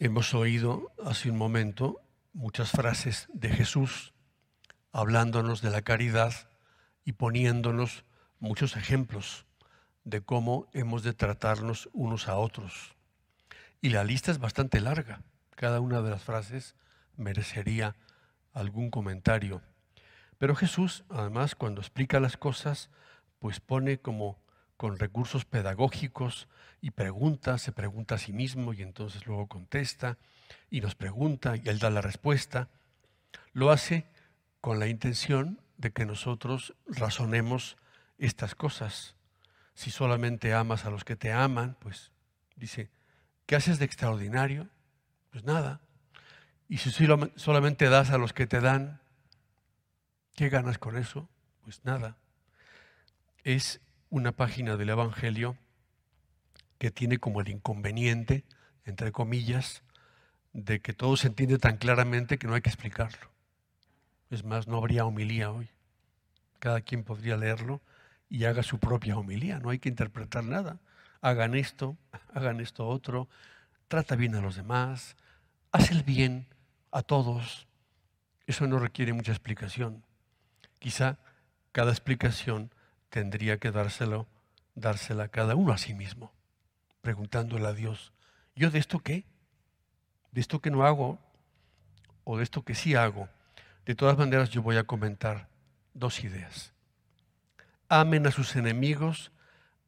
Hemos oído hace un momento muchas frases de Jesús hablándonos de la caridad y poniéndonos muchos ejemplos de cómo hemos de tratarnos unos a otros. Y la lista es bastante larga. Cada una de las frases merecería algún comentario. Pero Jesús, además, cuando explica las cosas, pues pone como con recursos pedagógicos y pregunta, se pregunta a sí mismo y entonces luego contesta y nos pregunta y él da la respuesta. Lo hace con la intención de que nosotros razonemos estas cosas. Si solamente amas a los que te aman, pues dice, ¿qué haces de extraordinario? Pues nada. Y si solamente das a los que te dan, ¿qué ganas con eso? Pues nada. Es una página del Evangelio que tiene como el inconveniente, entre comillas, de que todo se entiende tan claramente que no hay que explicarlo. Es más, no habría homilía hoy. Cada quien podría leerlo y haga su propia homilía, no hay que interpretar nada. Hagan esto, hagan esto otro, trata bien a los demás, haz el bien a todos. Eso no requiere mucha explicación. Quizá cada explicación tendría que dárselo, dársela cada uno a sí mismo, preguntándole a Dios, ¿yo de esto qué? ¿De esto que no hago? ¿O de esto que sí hago? De todas maneras yo voy a comentar dos ideas. Amen a sus enemigos,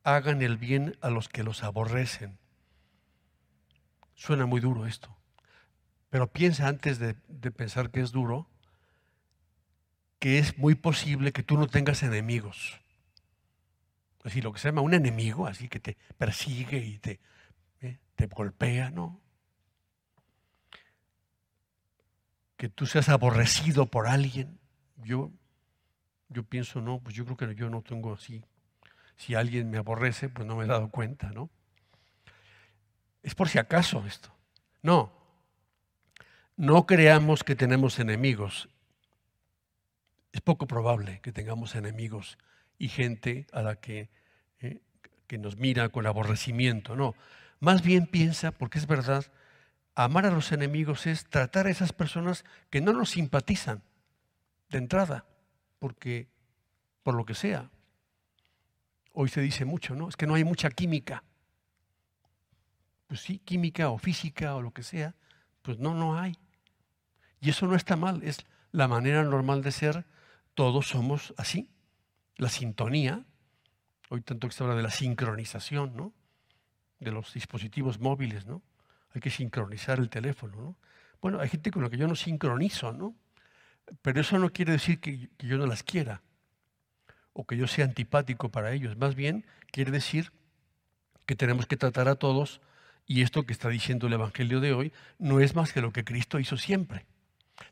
hagan el bien a los que los aborrecen. Suena muy duro esto, pero piensa antes de pensar que es duro, que es muy posible que tú no tengas enemigos así lo que se llama un enemigo, así que te persigue y te, ¿eh? te golpea, ¿no? Que tú seas aborrecido por alguien. Yo, yo pienso, no, pues yo creo que yo no tengo así. Si alguien me aborrece, pues no me he dado cuenta, ¿no? Es por si acaso esto. No, no creamos que tenemos enemigos. Es poco probable que tengamos enemigos y gente a la que, eh, que nos mira con aborrecimiento. No, más bien piensa, porque es verdad, amar a los enemigos es tratar a esas personas que no nos simpatizan de entrada, porque por lo que sea. Hoy se dice mucho, ¿no? Es que no hay mucha química. Pues sí, química o física o lo que sea, pues no, no hay. Y eso no está mal, es la manera normal de ser. Todos somos así la sintonía, hoy tanto que se habla de la sincronización, ¿no? De los dispositivos móviles, ¿no? Hay que sincronizar el teléfono, ¿no? Bueno, hay gente con la que yo no sincronizo, ¿no? Pero eso no quiere decir que, que yo no las quiera o que yo sea antipático para ellos. Más bien quiere decir que tenemos que tratar a todos y esto que está diciendo el Evangelio de hoy no es más que lo que Cristo hizo siempre.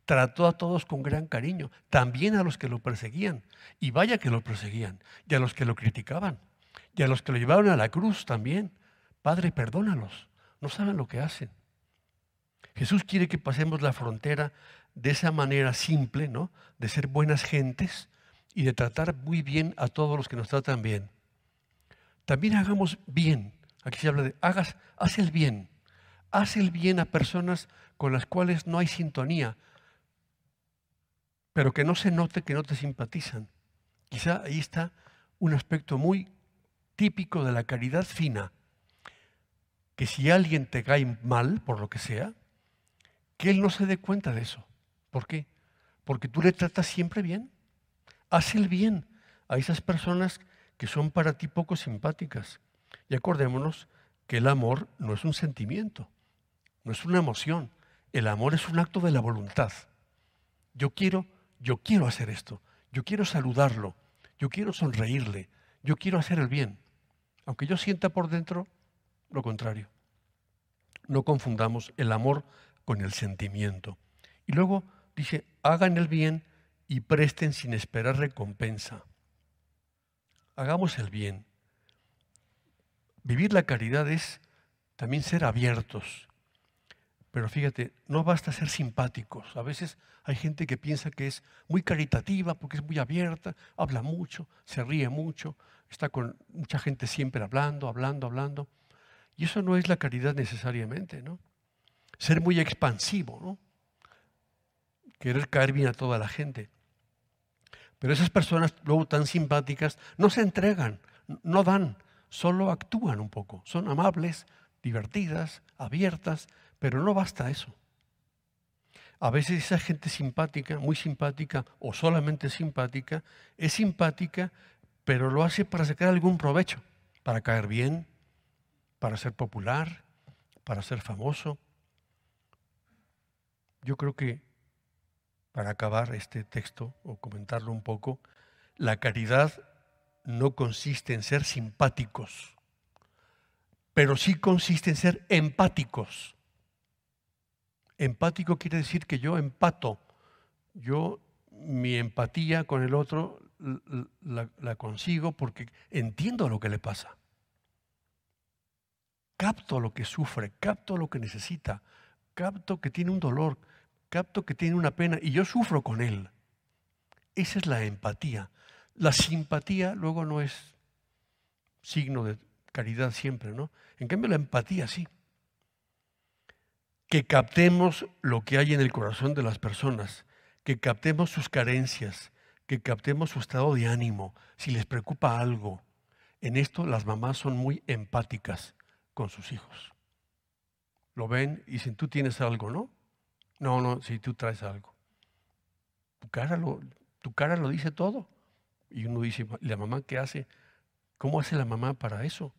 Trató a todos con gran cariño, también a los que lo perseguían. Y vaya que lo perseguían, y a los que lo criticaban, y a los que lo llevaron a la cruz también. Padre, perdónalos, no saben lo que hacen. Jesús quiere que pasemos la frontera de esa manera simple, ¿no? De ser buenas gentes y de tratar muy bien a todos los que nos tratan bien. También hagamos bien. Aquí se habla de hagas, haz el bien. Haz el bien a personas con las cuales no hay sintonía, pero que no se note que no te simpatizan. Quizá ahí está un aspecto muy típico de la caridad fina, que si alguien te cae mal, por lo que sea, que él no se dé cuenta de eso. ¿Por qué? Porque tú le tratas siempre bien. Haz el bien a esas personas que son para ti poco simpáticas. Y acordémonos que el amor no es un sentimiento, no es una emoción. El amor es un acto de la voluntad. Yo quiero yo quiero hacer esto, yo quiero saludarlo, yo quiero sonreírle, yo quiero hacer el bien, aunque yo sienta por dentro lo contrario. No confundamos el amor con el sentimiento. Y luego dice, hagan el bien y presten sin esperar recompensa. Hagamos el bien. Vivir la caridad es también ser abiertos, pero fíjate, no basta ser simpáticos. A veces hay gente que piensa que es muy caritativa porque es muy abierta, habla mucho, se ríe mucho, está con mucha gente siempre hablando, hablando, hablando. Y eso no es la caridad necesariamente, ¿no? ser muy expansivo, ¿no? querer caer bien a toda la gente. Pero esas personas luego tan simpáticas no se entregan, no dan, solo actúan un poco. Son amables, divertidas, abiertas, pero no basta eso. A veces esa gente simpática, muy simpática o solamente simpática, es simpática, pero lo hace para sacar algún provecho, para caer bien, para ser popular, para ser famoso. Yo creo que para acabar este texto o comentarlo un poco, la caridad no consiste en ser simpáticos, pero sí consiste en ser empáticos. Empático quiere decir que yo empato, yo mi empatía con el otro la, consigo porque entiendo lo que le pasa. Capto lo que sufre, capto lo que necesita, capto que tiene un dolor, capto que tiene una pena y yo sufro con él. Esa es la empatía. La simpatía luego no es signo de caridad siempre, ¿no? En cambio la empatía sí. Que captemos lo que hay en el corazón de las personas, que captemos sus carencias, que captemos su estado de ánimo, si les preocupa algo. En esto las mamás son muy empáticas con sus hijos. Lo ven y dicen, tú tienes algo, ¿no? No, no, si tú traes algo. Tu cara lo, tu cara lo dice todo. Y uno dice, ¿la mamá qué hace? ¿Cómo hace la mamá para eso?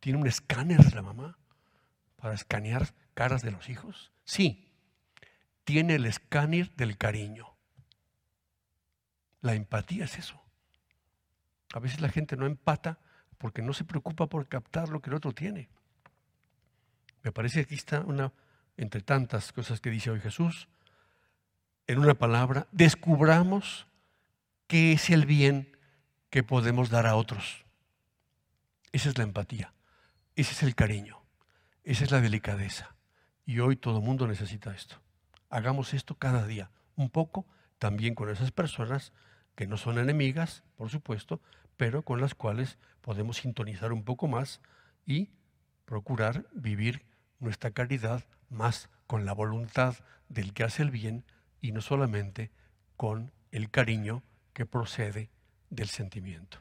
¿Tiene un escáner la mamá para escanear caras de los hijos? Sí, tiene el escáner del cariño. La empatía es eso. A veces la gente no empata porque no se preocupa por captar lo que el otro tiene. Me parece que aquí está una entre tantas cosas que dice hoy Jesús, en una palabra, descubramos qué es el bien que podemos dar a otros. Esa es la empatía, ese es el cariño, esa es la delicadeza. Y hoy todo el mundo necesita esto. Hagamos esto cada día, un poco también con esas personas que no son enemigas, por supuesto, pero con las cuales podemos sintonizar un poco más y procurar vivir nuestra caridad más con la voluntad del que hace el bien y no solamente con el cariño que procede del sentimiento.